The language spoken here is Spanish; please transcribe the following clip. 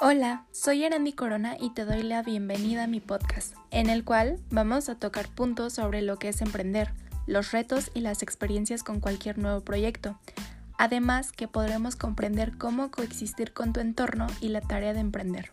Hola, soy Erandi Corona y te doy la bienvenida a mi podcast, en el cual vamos a tocar puntos sobre lo que es emprender, los retos y las experiencias con cualquier nuevo proyecto. Además que podremos comprender cómo coexistir con tu entorno y la tarea de emprender.